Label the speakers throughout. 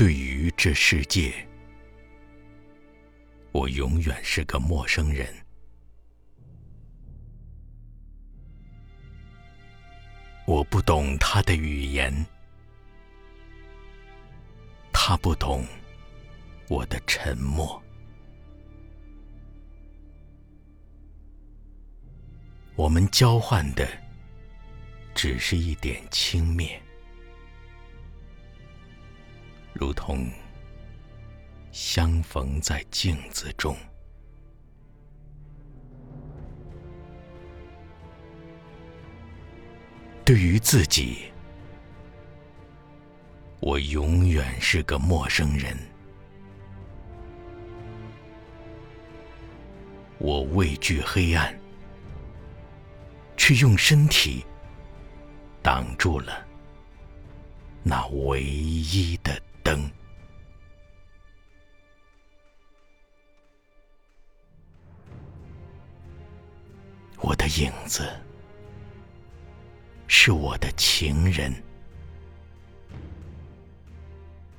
Speaker 1: 对于这世界，我永远是个陌生人。我不懂他的语言，他不懂我的沉默。我们交换的只是一点轻蔑，如同相逢在镜子中。对于自己，我永远是个陌生人。我畏惧黑暗，却用身体挡住了那唯一的我的影子。是我的情人，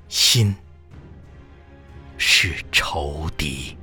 Speaker 1: 心是仇敌。